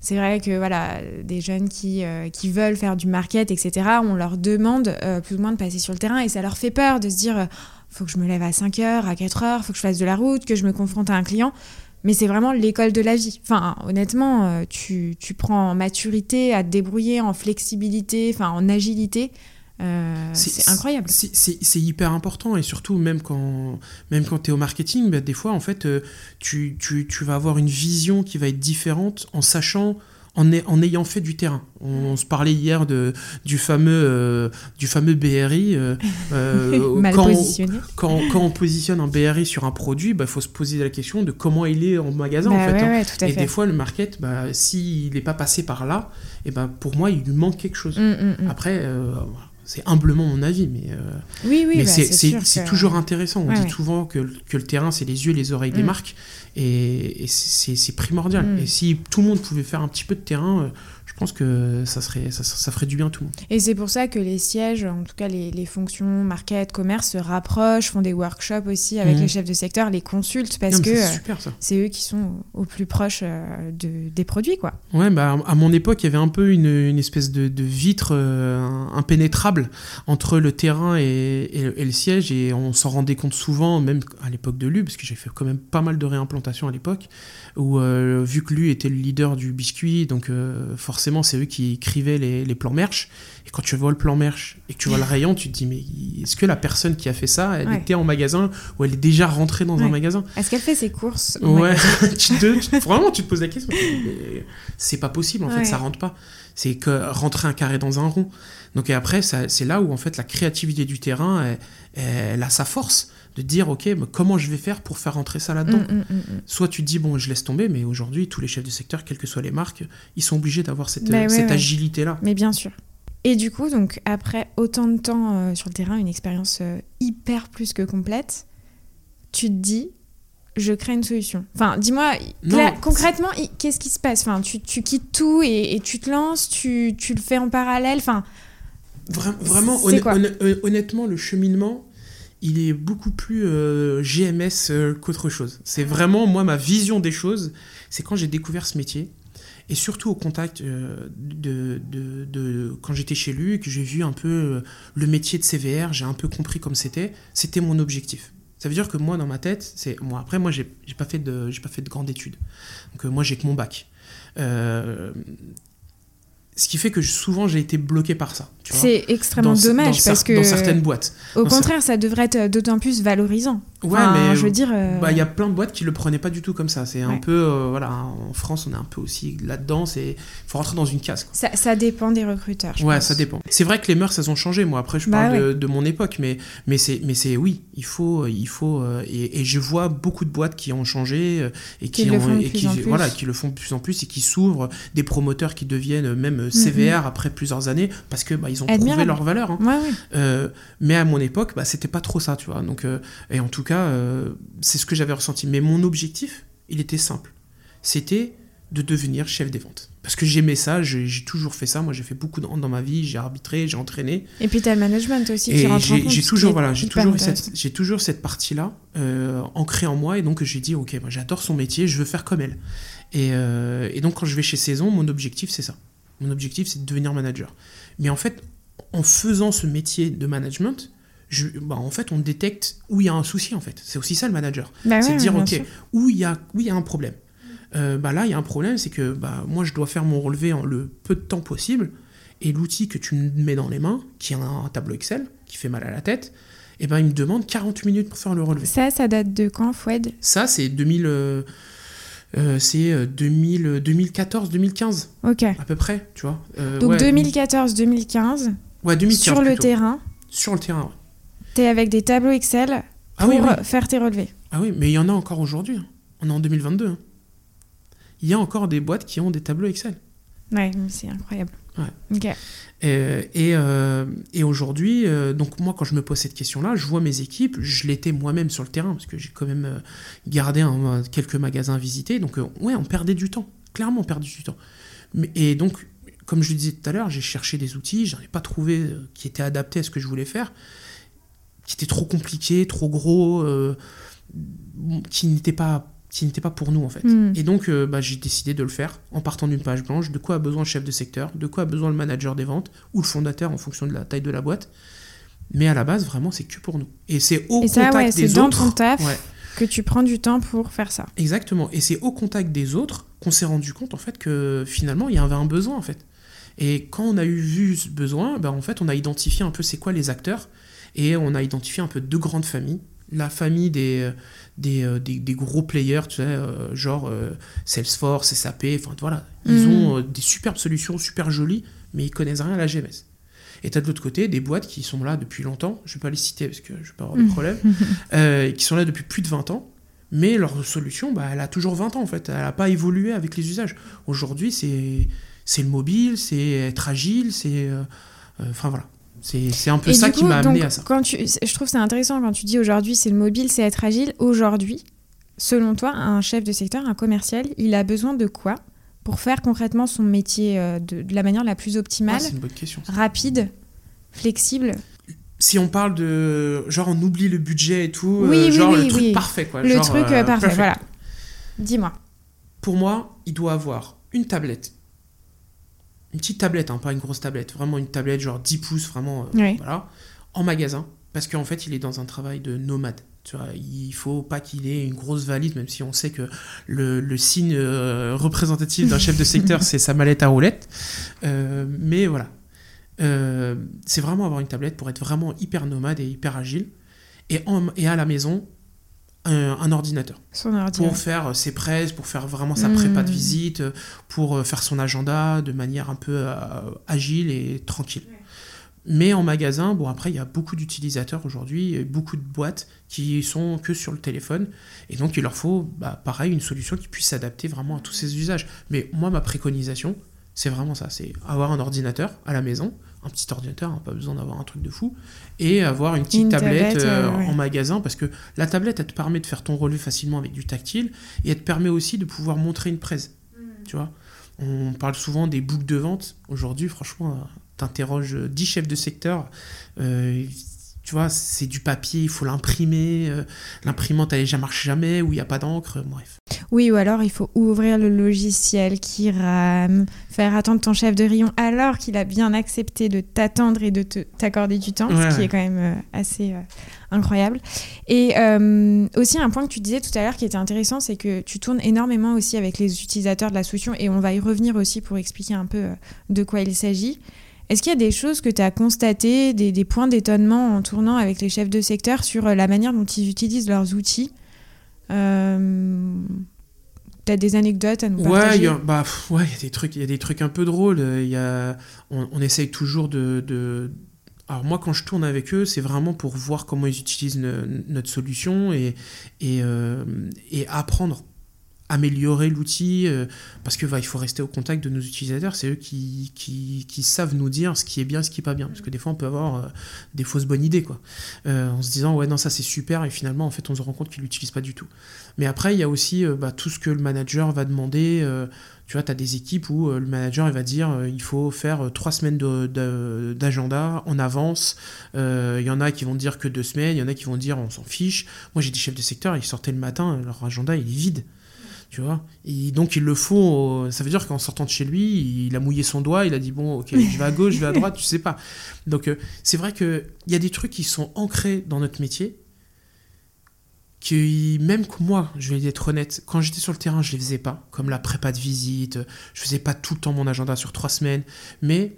c'est vrai que voilà, des jeunes qui, euh, qui veulent faire du market, etc., on leur demande euh, plus ou moins de passer sur le terrain et ça leur fait peur de se dire euh, faut que je me lève à 5 heures, à 4 heures, faut que je fasse de la route, que je me confronte à un client. Mais c'est vraiment l'école de la vie. Enfin, honnêtement, tu, tu prends en maturité à te débrouiller, en flexibilité, enfin, en agilité. Euh, c'est incroyable. C'est- hyper important et surtout même quand, même quand tu es au marketing, bah, des fois en fait euh, tu, tu, tu vas avoir une vision qui va être différente en sachant, en, en ayant fait du terrain. On, se parlait hier de, du, fameux, euh, du fameux BRI. Mal quand, positionné. quand, quand on positionne un BRI sur un produit, il bah, faut se poser la question de comment il est en magasin Bah en fait. ouais, hein. ouais, tout à Et fait. des fois le market, bah, s'il n'est pas passé par là, et ben pour moi il lui manque quelque chose. Mm, mm, mm. Après, c'est humblement mon avis, mais, euh, Oui, oui, mais bah, c'est toujours intéressant. On Ouais, dit ouais. souvent que, le- que le terrain, c'est les yeux, les oreilles des Mm. marques, et, et c'est primordial. Mm. Et si tout le monde pouvait faire un petit peu de terrain, euh, je pense que ça, serait, ça, ça ferait du bien à tout le monde. Et c'est pour ça que les sièges, en tout cas les, les fonctions market, commerce, se rapprochent, font des workshops aussi avec Mhm. les chefs de secteur, les consultent, parce Non, que c'est euh, super ça. c'est eux qui sont au plus proches euh, de, des produits, quoi. Ouais, bah, à mon époque, il y avait un peu une, une espèce de, de vitre euh, impénétrable entre le terrain et, et le- et le siège, et on s'en rendait compte souvent, même à l'époque de Lu, parce que j'ai fait quand même pas mal de réimplantations à l'époque, où euh, vu que Lu était le leader du biscuit, donc euh, forcément c'est eux qui écrivaient les, les plans merch, et quand tu vois le plan merch et que tu vois le rayon, tu te dis, mais est-ce que la personne qui a fait ça, elle Ouais. était en magasin, ou elle est déjà rentrée dans un magasin? Est-ce qu'elle fait ses courses Ouais, magasin? tu te, tu- vraiment, tu te poses la question. C'est pas possible, en Ouais. fait, ça rentre pas. C'est que rentrer un carré dans un rond. Donc, et après, c'est là où, en fait, la créativité du terrain, elle, elle a sa force de dire, OK, mais comment je vais faire pour faire rentrer ça là-dedans Mm, mm, mm. Soit tu te dis, bon, je laisse tomber, mais aujourd'hui, tous les chefs de secteur, quelles que soient les marques, ils sont obligés d'avoir cette, Bah ouais, cette ouais. agilité-là. Mais bien sûr. Et du coup, donc après autant de temps euh, sur le terrain, une expérience euh, hyper plus que complète, tu te dis, je crée une solution. Enfin, dis-moi, concrètement, qu'est-ce qui se passe? Enfin, tu, tu quittes tout et, et tu te lances, tu, tu le fais en parallèle. Enfin, Vra- vraiment, honn- honn- honnêtement, le cheminement, il est beaucoup plus euh, GMS euh, qu'autre chose. C'est vraiment, moi, ma vision des choses, c'est quand j'ai découvert ce métier, et surtout au contact euh, de, quand j'étais chez lui, que j'ai vu un peu le métier de CVR, j'ai un peu compris comme c'était, c'était mon objectif. Ça veut dire que moi, dans ma tête, c'est moi. Après, moi, j'ai pas fait de, j'ai pas fait de grandes études. Donc, moi, j'ai que mon bac. Ce qui fait que souvent, j'ai été bloqué par ça. c'est extrêmement dans, dommage dans parce que, dans certaines boîtes. au contraire, ça devrait être d'autant plus valorisant. Ouais, Enfin, mais je veux dire, euh, bah, il y a plein de boîtes qui le prenaient pas du tout comme ça. C'est un peu euh, voilà, en France, on est un peu aussi là-dedans. C'est faut rentrer dans une case. ça, ça dépend des recruteurs. je Ouais, pense. ça dépend. C'est vrai que les mœurs, elles ont changé. Moi, après, je Bah parle de, de mon époque, mais mais c'est mais c'est oui, il faut il faut euh, et, et je vois beaucoup de boîtes qui ont changé euh, et qui, Qui le ont font de et plus qui en plus. voilà qui le font de plus en plus et qui s'ouvrent des promoteurs qui deviennent euh, même euh, CVR après plusieurs années parce que bah, ils ont prouvé Admirable. leur valeur. hein. Ouais. Euh, mais à mon époque, bah, c'était pas trop ça, tu vois. Donc, euh, et en tout cas, euh, c'est ce que j'avais ressenti. Mais mon objectif il était simple. C'était de devenir chef des ventes. Parce que j'aimais ça, j'ai toujours fait ça. Moi, j'ai fait beaucoup dans, dans ma vie, j'ai arbitré, j'ai entraîné. Et puis t'as le management aussi qui Et rentre en j'ai compte. j'ai ce toujours, voilà, j'ai hyper toujours, intéressant. cette, j'ai toujours cette partie-là euh, ancrée en moi. Et donc, j'ai dit, OK, moi, j'adore son métier, je veux faire comme elle. Et, euh, et donc, quand je vais chez Saison, mon objectif, c'est ça. Mon objectif, c'est de devenir manager. Mais en fait, en faisant ce métier de management, je, bah, en fait, on détecte où il y a un souci, en fait. C'est aussi ça, le manager. Bah c'est ouais, de dire, OK, sûr. où il y a, où il y a un problème. Euh, bah là, il y a un problème, c'est que bah, moi, je dois faire mon relevé en le peu de temps possible. Et l'outil que tu me mets dans les mains, qui est un, tableau Excel, qui fait mal à la tête, et ben, il me demande 48 minutes pour faire le relevé. Ça, ça date de quand, Foued Ça, c'est 2000, euh, euh, c'est euh, 2000, 2014, 2015, Ok. à peu près, tu vois. Euh, Donc ouais, 2014-2015, ouais, 2015 sur le terrain, Sur le terrain, ouais. T'es avec des tableaux Excel Ah pour oui, oui. faire tes relevés. Ah oui, mais il y en a encore aujourd'hui. hein. On est en 2022. hein. Il y a encore des boîtes qui ont des tableaux Excel. Ouais, c'est incroyable. Ouais. Euh, et euh, et aujourd'hui, euh, donc moi, quand je me pose cette question-là, je vois mes équipes, je l'étais moi-même sur le terrain, parce que j'ai quand même euh, gardé un- quelques magasins à visiter. Donc, euh, ouais, on perdait du temps. Clairement, on perdait du temps. Mais, et donc, comme je le disais tout à l'heure, j'ai cherché des outils, j'en ai pas trouvé euh, qui étaient adaptés à ce que je voulais faire, qui étaient trop compliqués, trop gros, euh, qui n'étaient pas qui pas pour nous en fait. Hmm. Et donc, euh, bah, j'ai décidé de le faire en partant d'une page blanche. De quoi a besoin le chef de secteur De quoi a besoin le manager des ventes Ou le fondateur en fonction de la taille de la boîte Mais à la base, vraiment, c'est que pour nous. Et c'est au Et ça, contact ouais, c'est des dans autres. ton taf Ouais, que tu prends du temps pour faire ça. exactement. Et c'est au contact des autres qu'on s'est rendu compte en fait que finalement, il y avait un besoin en fait. Et quand on a eu vu ce besoin, bah, en fait, on a identifié un peu c'est quoi les acteurs. Et on a identifié un peu deux grandes familles. La famille des, des, euh, des, des gros players, tu sais, euh, genre euh, Salesforce, SAP, enfin voilà. Ils Mhm. ont des superbes solutions, super jolies, mais ils connaissent rien à la GMS. Et t'as de l'autre côté des boîtes qui sont là depuis longtemps, je vais pas les citer parce que je vais pas avoir de problème, euh, qui sont là depuis plus de 20 ans, mais leur solution, bah, elle a toujours 20 ans en fait, elle n'a pas évolué avec les usages. Aujourd'hui, c'est c'est le mobile, c'est être agile, c'est... euh, Enfin voilà, c'est un peu Et ça qui m'a amené à ça. Quand tu, je trouve c'est intéressant quand tu dis aujourd'hui c'est le mobile, c'est être agile. Aujourd'hui, selon toi, un chef de secteur, un commercial, il a besoin de quoi pour faire concrètement son métier euh, de, de la manière la plus Ah, optimale, c'est une bonne question. ça. rapide, flexible? Si on parle de... Genre on oublie le budget et tout, Oui, euh, oui, genre oui, le truc oui. parfait quoi. Le genre, truc euh, euh, parfait, perfect. voilà. Dis-moi. Pour moi, il doit avoir une tablette. Une petite tablette, hein, pas une grosse tablette. Vraiment une tablette genre 10 pouces, vraiment. euh, Oui. Voilà. En magasin. Parce qu'en fait, il est dans un travail de nomade. Tu vois, il faut pas qu'il ait une grosse valise, même si on sait que le, le signe euh, représentatif d'un chef de secteur, c'est sa mallette à roulettes. Euh, mais voilà. C'est vraiment avoir une tablette pour être vraiment hyper nomade et hyper agile. Et, en- et à la maison, un- un ordinateur. Son pour faire euh, ses presses, pour faire vraiment sa prépa de visite, euh, pour euh, faire son agenda de manière un peu euh, agile et tranquille. Mais en magasin, bon après il y a beaucoup d'utilisateurs aujourd'hui, beaucoup de boîtes qui sont que sur le téléphone, et donc il leur faut bah, pareil une solution qui puisse s'adapter vraiment à tous ces usages. Mais moi ma préconisation, c'est vraiment ça, c'est avoir un ordinateur à la maison, un petit ordinateur, hein, pas besoin d'avoir un truc de fou, et avoir une petite Une tablette, tablette, euh, euh, ouais. en magasin, parce que la tablette, elle te permet de faire ton relevé facilement avec du tactile, et elle te permet aussi de pouvoir montrer une presse. Tu vois On parle souvent des boucles de vente. Aujourd'hui, franchement, euh, t'interroges 10 chefs de secteur, euh, tu vois, c'est du papier, il faut l'imprimer, euh, l'imprimante, elle ne marche jamais, ou il n'y a pas d'encre, bref. Oui, ou alors il faut ouvrir le logiciel qui rame, faire attendre ton chef de rayon alors qu'il a bien accepté de t'attendre et de t'accorder du temps, Ouais, ce qui est quand même euh, assez euh, incroyable. Et euh, aussi un point que tu disais tout à l'heure qui était intéressant, c'est que tu tournes énormément aussi avec les utilisateurs de la solution et on va y revenir aussi pour expliquer un peu euh, de quoi il s'agit. Est-ce qu'il y a des choses que tu as constatées, des, des points d'étonnement en tournant avec les chefs de secteur sur euh, la manière dont ils utilisent leurs outils? Euh, T'as des anecdotes à nous Ouais, partager? il y a, bah, ouais, il y a des trucs, il y a des trucs un peu drôles. euh, Il y a, on, on essaye toujours de, de- Alors moi, quand je tourne avec eux, c'est vraiment pour voir comment ils utilisent ne- notre solution et et, euh, et apprendre améliorer l'outil, euh, parce que il faut rester au contact de nos utilisateurs, c'est eux qui, savent nous dire ce qui est bien, ce qui est pas bien, parce que des fois on peut avoir euh, des fausses bonnes idées, quoi, euh, en se disant ouais non ça c'est super, et finalement en fait on se rend compte qu'ils l'utilisent pas du tout. Mais après il y a aussi bah, tout ce que le manager va demander, tu vois, tu as des équipes où le manager va dire il faut faire trois semaines d'agenda en avance, il y en a qui vont dire que deux semaines, il y en a qui vont dire on s'en fiche, moi j'ai des chefs de secteur, ils sortaient le matin, leur agenda il est vide tu vois. Et donc il le faut, ça veut dire qu'en sortant de chez lui, il a mouillé son doigt, il a dit bon, ok, je vais à gauche, je vais à droite, tu sais pas. Donc euh, c'est vrai qu'il y a des trucs qui sont ancrés dans notre métier, qui même que moi, je vais être honnête, quand j'étais sur le terrain, je les faisais pas, comme la prépa de visite, je faisais pas tout le temps mon agenda sur trois semaines, mais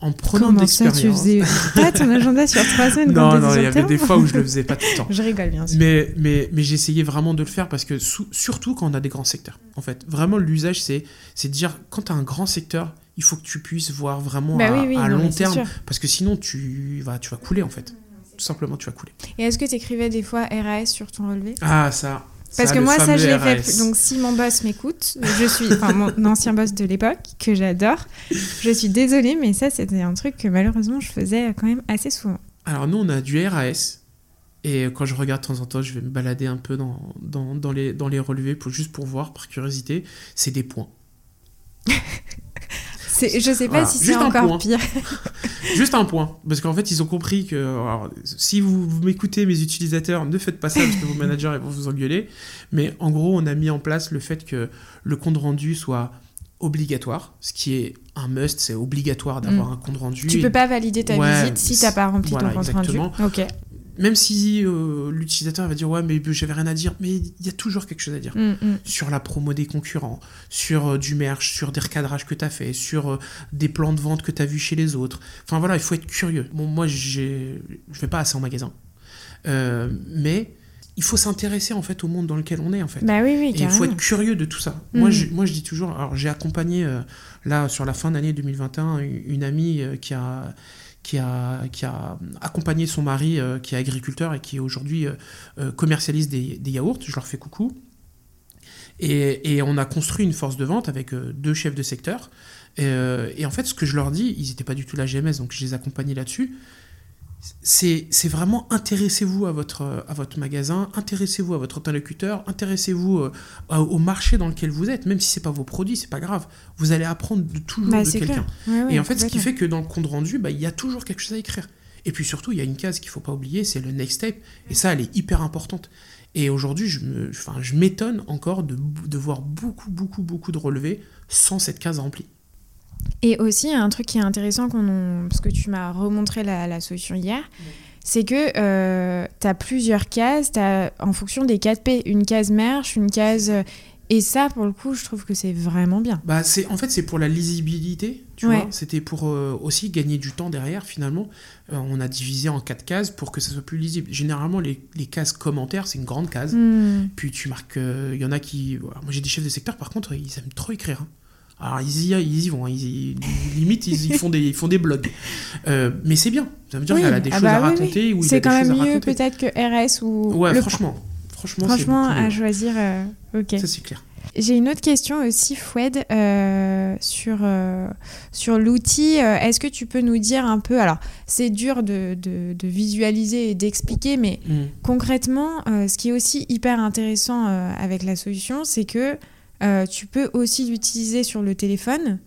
en prenant de l'expérience. tu faisais pas ton agenda sur trois semaines Non, non, il y avait des fois où je le faisais pas tout le temps. je rigole bien sûr. Mais, mais, mais j'essayais vraiment de le faire parce que surtout quand on a des grands secteurs, en fait. Vraiment, l'usage, c'est de dire, quand tu as un grand secteur, il faut que tu puisses voir vraiment bah à, long terme. Parce que sinon, tu vas, tu vas couler, en fait. Tout simplement, tu vas couler. Et est-ce que tu écrivais des fois RAS sur ton relevé? Ah, ça, parce que moi, ça, je l'ai fait. Donc, si mon boss m'écoute, je suis, enfin, mon ancien boss de l'époque, que j'adore, je suis désolée, mais ça, c'était un truc que malheureusement, je faisais quand même assez souvent. Alors, nous, on a du RAS. Et quand je regarde de temps en temps, je vais me balader un peu dans, dans, dans les, dans les relevés, pour, juste pour voir, par curiosité. C'est des points. Je sais pas si c'est encore pire. Juste un point, parce qu'en fait, ils ont compris que si vous, m'écoutez, mes utilisateurs, ne faites pas ça parce que vos managers vont vous engueuler. Mais en gros, on a mis en place le fait que le compte rendu soit obligatoire, ce qui est un must, c'est obligatoire d'avoir mm. un compte rendu. Tu peux pas valider ta visite si t'as pas rempli ton compte rendu. Ok même si euh, l'utilisateur va dire ouais mais j'avais rien à dire, mais il y a toujours quelque chose à dire mm, mm. sur la promo des concurrents, sur euh, du merch, sur des recadrages que tu as fait, sur euh, des plans de vente que tu as vu chez les autres. Enfin voilà, il faut être curieux. Bon moi je vais pas assez en magasin, mais il faut s'intéresser en fait au monde dans lequel on est en fait. Bah oui, oui, Et il faut être curieux de tout ça. Moi, mm. je, moi je dis toujours, alors j'ai accompagné là sur la fin d'année 2021 une amie qui a qui a, qui a accompagné son mari, euh, qui est agriculteur et qui aujourd'hui euh, euh, commercialise des, yaourts. Je leur fais coucou. Et, et, on a construit une force de vente avec deux chefs de secteur. Et, et, en fait, ce que je leur dis, ils n'étaient pas du tout la GMS, donc je les accompagnais là-dessus c'est vraiment intéressez-vous à votre, à votre magasin, intéressez-vous à votre interlocuteur, intéressez-vous euh, au marché dans lequel vous êtes, même si c'est pas vos produits, c'est pas grave. Vous allez apprendre de toujours bah, de quelqu'un. et en fait, ce qui fait que dans le compte rendu, bah, il y a toujours quelque chose à écrire. Et puis surtout, il y a une case qu'il faut pas oublier, c'est le next step. Et ça, elle est hyper importante. Et aujourd'hui, je m'étonne encore de, de voir beaucoup, beaucoup, beaucoup de relevés sans cette case remplie. Et aussi, un truc qui est intéressant, parce que tu m'as remontré la, solution hier, c'est que euh, tu as plusieurs cases as, en fonction des 4P. Une case merch, une case. Euh, et ça, pour le coup, je trouve que c'est vraiment bien. Bah, c'est en fait, c'est pour la lisibilité, tu vois. C'était pour euh, aussi gagner du temps derrière, finalement. on a divisé en quatre cases pour que ça soit plus lisible. Généralement, les, les cases commentaires, c'est une grande case. Hmm. Puis tu marques. Il y en a qui. moi, j'ai des chefs de secteur, par contre, ils aiment trop écrire. Hein. Alors ils y, ils y vont, hein. ils limite ils, font des, ils font des blogs. Euh, mais c'est bien, ça veut dire qu'elle a des ah choses bah à raconter. Oui, c'est quand même mieux peut-être que RS ou... Ouais, franchement. Franchement, franchement à choisir, euh, ok. Ça c'est clair. J'ai une autre question aussi, Foued, euh, sur, sur l'outil. Est-ce que tu peux nous dire un peu, alors c'est dur de, de, de, visualiser et d'expliquer, mais mm. concrètement, ce qui est aussi hyper intéressant avec la solution, c'est que euh, tu peux aussi l'utiliser sur le téléphone,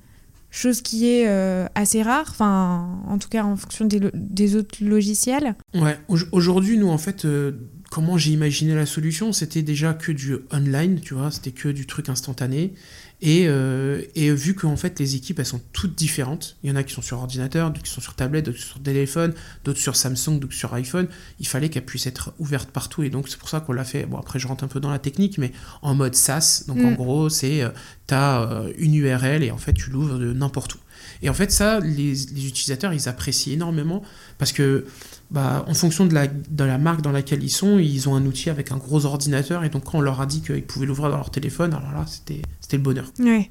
chose qui est euh, assez rare, enfin, en tout cas en fonction des, autres logiciels. Ouais, aujourd'hui, nous, en fait, euh, comment j'ai imaginé la solution, c'était déjà que du online, tu vois, c'était que du truc instantané. Et, euh, et vu qu'en fait les équipes elles sont toutes différentes, il y en a qui sont sur ordinateur, d'autres qui sont sur tablette, d'autres sur téléphone, d'autres sur Samsung, d'autres sur iPhone, il fallait qu'elles puissent être ouvertes partout et donc c'est pour ça qu'on l'a fait. Bon après je rentre un peu dans la technique mais en mode SaaS, donc en mm. gros c'est euh, tu as euh, une URL et en fait tu l'ouvres de n'importe où. Et en fait ça les, les utilisateurs ils apprécient énormément parce que bah, en fonction de la, de la marque dans laquelle ils sont, ils ont un outil avec un gros ordinateur. Et donc, quand on leur a dit qu'ils pouvaient l'ouvrir dans leur téléphone, alors là, c'était le bonheur. Ouais.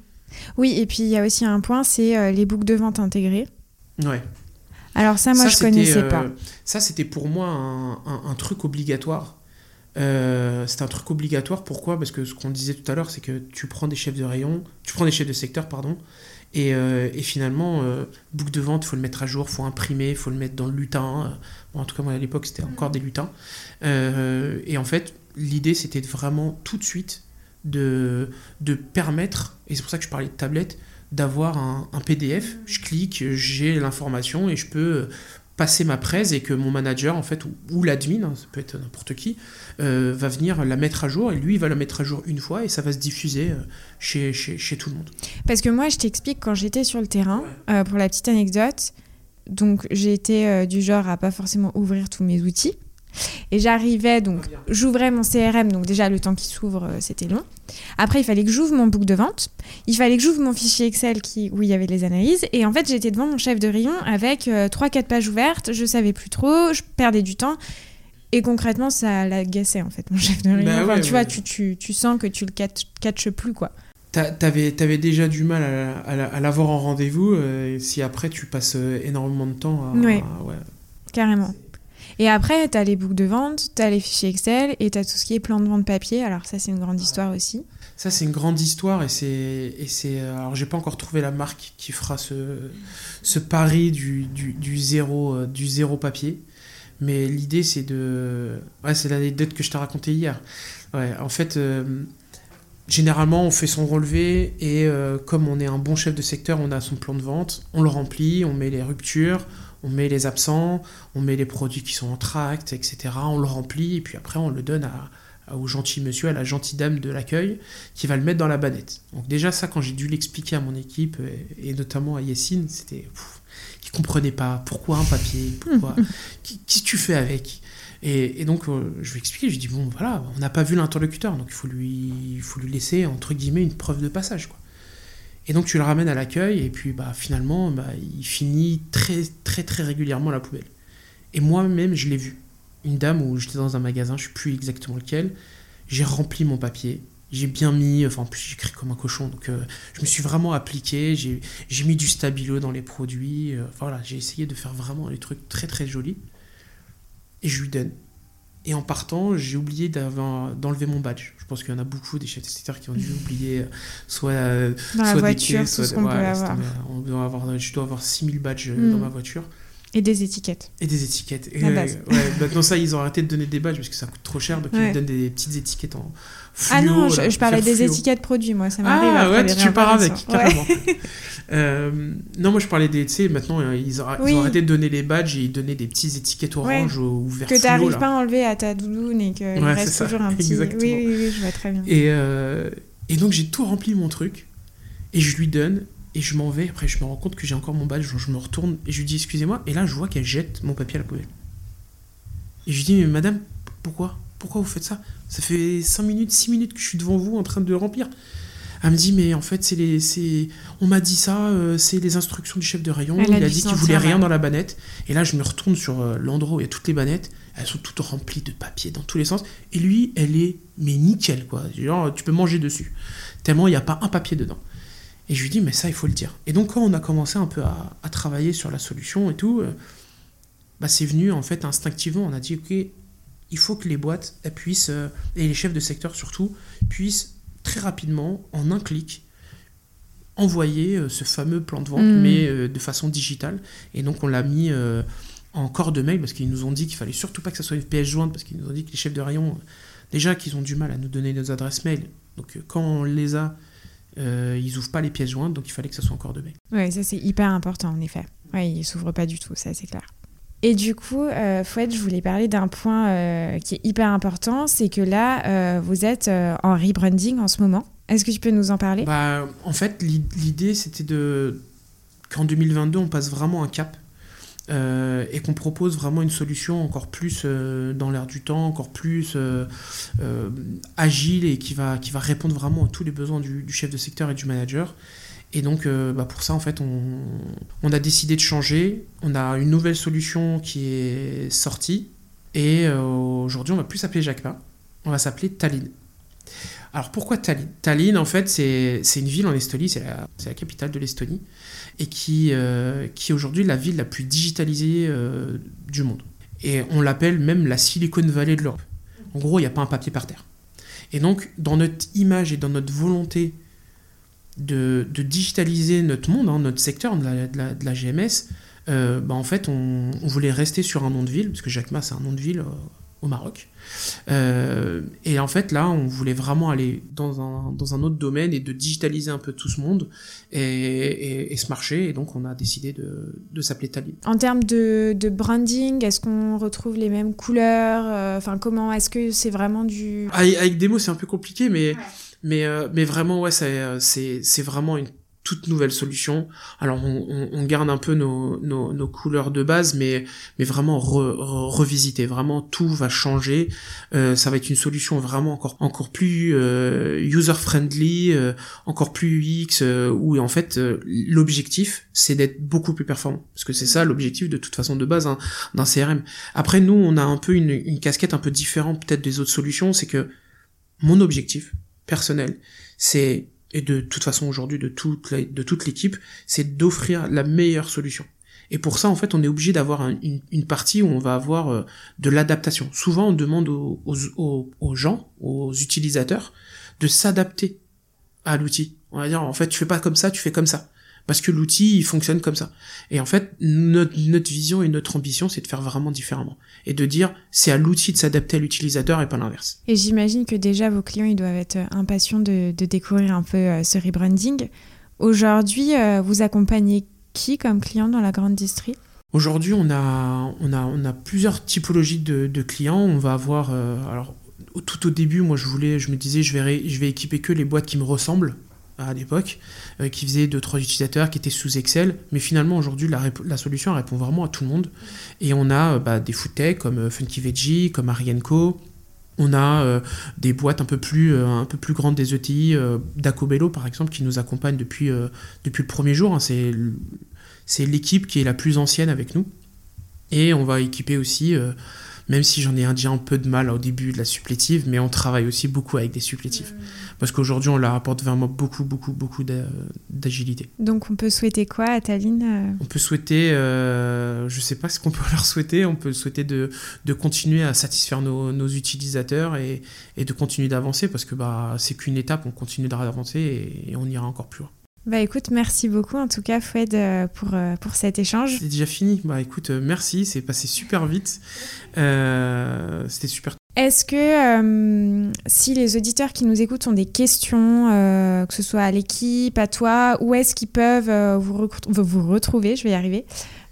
Oui, et puis il y a aussi un point, c'est euh, les boucles de vente intégrées. Ouais. Alors ça, moi, je connaissais pas. Euh, ça, c'était pour moi un, un, truc obligatoire. Euh, c'est un truc obligatoire. Pourquoi? Parce que ce qu'on disait tout à l'heure, c'est que tu prends des chefs de rayon, tu prends des chefs de secteur, pardon, et, euh, et finalement, euh, boucle de vente, il faut le mettre à jour, il faut imprimer, il faut le mettre dans le lutin. Bon, en tout cas, moi, à l'époque, c'était encore des lutins. et en fait, l'idée, c'était vraiment tout de suite de, de permettre, et c'est pour ça que je parlais de tablette, d'avoir un, un, PDF. Je clique, j'ai l'information et je peux passer ma presse et que mon manager, en fait, ou, ou l'admin, hein, ça peut être n'importe qui, euh, va venir la mettre à jour et lui, il va la mettre à jour une fois et ça va se diffuser euh, chez, chez, chez, tout le monde. Parce que moi, je t'explique, quand j'étais sur le terrain, euh, pour la petite anecdote, donc j'ai été euh, du genre à pas forcément ouvrir tous mes outils. Et j'arrivais, donc j'ouvrais mon CRM, donc déjà le temps qui s'ouvre, euh, c'était long. Après, il fallait que j'ouvre mon book de vente. Il fallait que j'ouvre mon fichier Excel qui, où il y avait les analyses. Et en fait, j'étais devant mon chef de rayon avec euh, 3-4 pages ouvertes. Je savais plus trop, je perdais du temps. Et concrètement, ça l'agaçait en fait, mon chef de rayon. Bah enfin, tu ouais. vois, tu, tu, tu sens que tu le catch, catches plus, quoi. T'avais avais déjà du mal à, l'avoir en rendez-vous euh, si après tu passes euh, énormément de temps à. Ouais. à- ouais. Carrément. Et après, tu as les boucles de vente, tu as les fichiers Excel et tu as tout ce qui est plan de vente papier. Alors ça, c'est une grande histoire aussi. Ça, c'est une grande histoire et c'est. c'est Alors, j'ai pas encore trouvé la marque qui fera ce, ce pari du, du, du zéro, euh, du zéro papier. Mais l'idée, c'est de. Ouais, c'est l'anecdote que je t'ai racontée hier. Ouais, en fait, euh, généralement, on fait son relevé et euh, comme on est un bon chef de secteur, on a son plan de vente, on le remplit, on met les ruptures, on met les absents, on met les produits qui sont en tract, etc. On le remplit et puis après, on le donne à, à- au gentil monsieur, à la gentille dame de l'accueil qui va le mettre dans la banette. Donc déjà ça, quand j'ai dû l'expliquer à mon équipe et, et notamment à Yessine, c'était... Qui comprenait pas pourquoi un papier, pourquoi, qu'est-ce que tu fais avec? Et, et donc euh, je lui ai expliqué, je lui dit bon voilà, on n'a pas vu l'interlocuteur, donc il faut lui, il faut lui laisser entre guillemets une preuve de passage quoi. Et donc tu le ramènes à l'accueil et puis bah finalement bah, il finit très très très régulièrement à la poubelle. Et moi-même je l'ai vu. Une dame où j'étais dans un magasin, je sais plus exactement lequel, j'ai rempli mon papier, j'ai bien mis, enfin en plus j'écris comme un cochon, donc euh, je me suis vraiment appliqué, j'ai j'ai mis du stabilo dans les produits, euh, voilà, j'ai essayé de faire vraiment des trucs très très jolis. Et je lui donne. Et en partant, j'ai oublié d'enlever mon badge. Je pense qu'il y en a beaucoup des chefs de qui ont dû oublier euh, soit, euh, Dans la soit des voiture, soit des- ouais, avoir. tomber. On doit avoir, je dois avoir 6000 badges euh, Mm. dans ma voiture. Et des étiquettes. Et des étiquettes. Et La ouais, maintenant ça, ils ont arrêté de donner des badges parce que ça coûte trop cher, donc Ouais. ils donnent des petites étiquettes en fluo. ah non, je, parlais des étiquettes produits, moi, ça m'arrive. Ah ouais, tu, pars avec. Ouais. carrément. Euh, non, moi je parlais des. Tu sais, maintenant euh, ils, ont, ils Oui. ont arrêté de donner les badges et ils donnaient des petites étiquettes orange ou, ou vert Que tu n'arrives pas à enlever à ta doudoune et qu'il Ouais, reste toujours un petit. exactement. Oui, oui, oui, je vois très bien. Et, euh, et donc j'ai tout rempli mon truc et je lui donne et je m'en vais. Après je me rends compte que j'ai encore mon badge, donc je me retourne et je lui dis excusez-moi. Et là je vois qu'elle jette mon papier à la poubelle. Et je lui dis mais madame, pourquoi? Pourquoi vous faites ça? Ça fait 5 minutes, 6 minutes que je suis devant vous en train de le remplir. Elle me dit mais en fait c'est les c'est on m'a dit ça euh, c'est les instructions du chef de rayon. Elle il a dit qu'il voulait rien dans la banette. Et là je me retourne sur euh, l'endroit où il y a toutes les bannettes elles sont toutes remplies de papier dans tous les sens. Et lui elle est mais nickel quoi. Genre tu peux manger dessus. Tellement il n'y a pas un papier dedans. Et je lui dis mais ça il faut le dire. Et donc quand on a commencé un peu à, à travailler sur la solution et tout euh, bah c'est venu en fait instinctivement. On a dit ok il faut que les boîtes elles puissent euh, et les chefs de secteur surtout puissent très rapidement en un clic envoyer euh, ce fameux plan de vente Mm. mais euh, de façon digitale et donc on l'a mis en corps de mail parce qu'ils nous ont dit qu'il fallait surtout pas que ça soit une pièce jointe parce qu'ils nous ont dit que les chefs de rayon déjà qu'ils ont du mal à nous donner nos adresses mail donc quand on les a ils ouvrent pas les pièces jointes donc il fallait que ça soit en corps de mail Ouais, ça c'est hyper important en effet. Ouais, il s'ouvre pas du tout, ça c'est clair. Et du coup, euh, Fouette, je voulais parler d'un point euh, qui est hyper important, c'est que là, euh, vous êtes euh, en rebranding en ce moment. Est-ce que tu peux nous en parler? Bah, en fait, l'i- l'idée, c'était de qu'en 2022, on passe vraiment un cap et qu'on propose vraiment une solution encore plus dans l'air du temps, encore plus agile et qui va, qui va répondre vraiment à tous les besoins du, du chef de secteur et du manager. Et donc, euh, bah, pour ça, en fait, on, a décidé de changer. On a une nouvelle solution qui est sortie. Et euh, aujourd'hui, on va plus s'appeler Jacquemin. On va s'appeler Tallinn. Alors pourquoi Tallinn? Tallinn, en fait, c'est une ville en Estonie, c'est la, capitale de l'Estonie, et qui, euh, qui est aujourd'hui la ville la plus digitalisée du monde. Et on l'appelle même la Silicon Valley de l'Europe. En gros, il n'y a pas un papier par terre. Et donc, dans notre image et dans notre volonté de, digitaliser notre monde, hein, notre secteur de la, GMS, euh, bah, en fait, on, voulait rester sur un nom de ville, parce que Jacma, c'est un nom de ville euh, au Maroc. Euh, et en fait, là, on voulait vraiment aller dans un, dans un autre domaine et de digitaliser un peu tout ce monde et, et, ce marché. Et donc, on a décidé de, de s'appeler Tallinn. En termes de, de branding, est-ce qu'on retrouve les mêmes couleurs euh, Enfin, comment Est-ce que c'est vraiment du... Avec, des mots, c'est un peu compliqué, mais... Mais, euh, mais vraiment, ouais, c'est vraiment une toute nouvelle solution. Alors on, on, garde un peu nos, nos, nos, couleurs de base, mais, mais vraiment revisiter. Vraiment tout va changer. Euh, ça va être une solution vraiment encore, encore plus euh, user-friendly, euh, encore plus UX, où en fait l'objectif c'est d'être beaucoup plus performant. Parce que c'est ça l'objectif de toute façon de base hein, d'un CRM. Après nous on a un peu une, une casquette un peu différente peut-être des autres solutions, c'est que mon objectif personnel c'est et de toute façon aujourd'hui de toute l'équipe, c'est d'offrir la meilleure solution. Et pour ça, en fait, on est obligé d'avoir une, partie où on va avoir euh, de l'adaptation. Souvent, on demande aux, aux, aux, gens, aux utilisateurs, de s'adapter à l'outil. On va dire, en fait, tu fais pas comme ça, tu fais comme ça parce que l'outil il fonctionne comme ça. Et en fait, notre, notre vision et notre ambition, c'est de faire vraiment différemment et de dire c'est à l'outil de s'adapter à l'utilisateur et pas l'inverse. Et j'imagine que déjà vos clients ils doivent être impatients de, de découvrir un peu euh, ce rebranding. Aujourd'hui, euh, vous accompagnez qui comme client dans la grande distrie Aujourd'hui, on a, on, a, on a plusieurs typologies de, de clients. On va avoir, euh, alors tout au début, moi je voulais, je me disais, je vais, je vais équiper que les boîtes qui me ressemblent à l'époque, euh, qui faisait 2-3 utilisateurs, qui étaient sous Excel. Mais finalement, aujourd'hui, la, solution répond vraiment à tout le monde. Et on a euh, bah, des foodtech comme euh, Funky Veggie, comme Arienco. On a des boîtes un peu plus, un peu plus grandes des ETI, Dacobello par exemple, qui nous accompagne depuis, depuis le premier jour. Hein. C'est l'équipe qui est la plus ancienne avec nous. Et on va équiper aussi même si j'en ai déjà un peu de mal au début de la supplétive, mais on travaille aussi beaucoup avec des supplétifs. Mmh. Parce qu'aujourd'hui, on leur apporte vraiment beaucoup, beaucoup, beaucoup d'agilité. Donc, on peut souhaiter quoi à Tallinn euh On peut souhaiter, euh, je sais pas ce qu'on peut leur souhaiter, on peut souhaiter de, de continuer à satisfaire nos, nos utilisateurs et, et, de continuer d'avancer, parce que bah, c'est qu'une étape, on continuera d'avancer et, et on ira encore plus loin. Bah écoute, merci beaucoup en tout cas Foued euh, pour, euh, pour cet échange. C'est déjà fini. Bah écoute, euh, merci, c'est passé super vite. Euh, C'était super. Est-ce que si les auditeurs qui nous écoutent ont des questions, que ce soit à l'équipe, à toi, où est-ce qu'ils peuvent vous, vous retrouver? Je vais y arriver.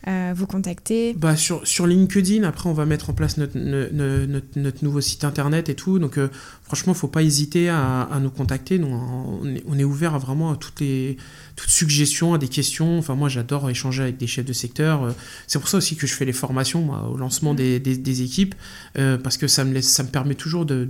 Euh, vous contacter bah, sur, sur LinkedIn, après on va mettre en place notre, notre, notre, nouveau site internet et tout. Donc euh, franchement, il ne faut pas hésiter à, à nous contacter. Nous, on, est, on est ouvert à vraiment à toutes les toutes suggestions, à des questions. Enfin moi j'adore échanger avec des chefs de secteur. Euh, c'est pour ça aussi que je fais les formations moi, au lancement des, des, des équipes, parce que ça me, laisse, ça me permet toujours de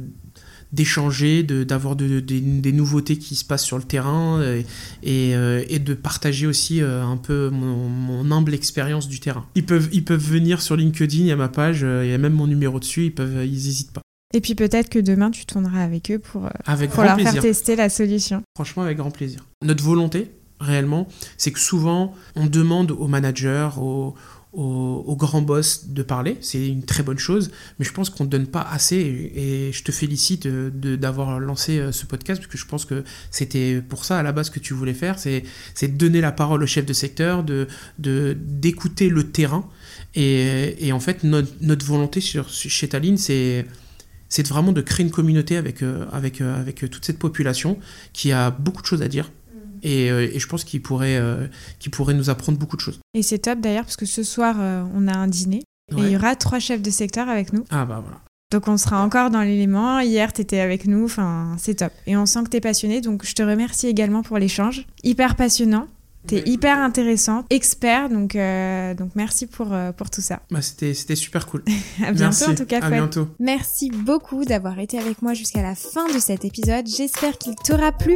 d'échanger, d'avoir de, des nouveautés qui se passent sur le terrain euh, et, euh, et, de partager aussi euh, un peu mon, humble expérience du terrain. Ils peuvent, ils peuvent venir sur LinkedIn, il y a ma page, il y a même mon numéro dessus, ils peuvent, ils n'hésitent pas. Et puis peut-être que demain tu tourneras avec eux pour, pour leur faire tester la solution. Franchement, avec grand plaisir. Notre volonté, réellement, c'est que souvent on demande aux managers, aux, au, grand boss de parler, c'est une très bonne chose, mais je pense qu'on ne donne pas assez et, je te félicite d'avoir lancé euh, ce podcast parce que je pense que c'était pour ça à la base que tu voulais faire, c'est donner la parole au chef de secteur, de d'écouter le terrain. Et, en fait notre, notre volonté sur, chez Tallinn c'est c'est vraiment de créer une communauté avec, euh, avec, euh, avec toute cette population qui a beaucoup de choses à dire, euh, et, je pense qu'il pourrait, euh, pourrait nous apprendre beaucoup de choses. Et c'est top d'ailleurs parce que ce soir, euh, on a un dîner et il y aura trois chefs de secteur avec nous. Ah bah voilà. Donc on sera encore dans l'élément. Hier, tu étais avec nous. Enfin, c'est top. Et on sent que tu es passionné. Donc je te remercie également pour l'échange. Hyper passionnant. Tu es hyper intéressant, expert, donc, donc merci pour, pour tout ça. Bah, c'était super cool. à bientôt en tout cas. À bientôt. Merci beaucoup d'avoir été avec moi jusqu'à la fin de cet épisode. J'espère qu'il t'aura plu.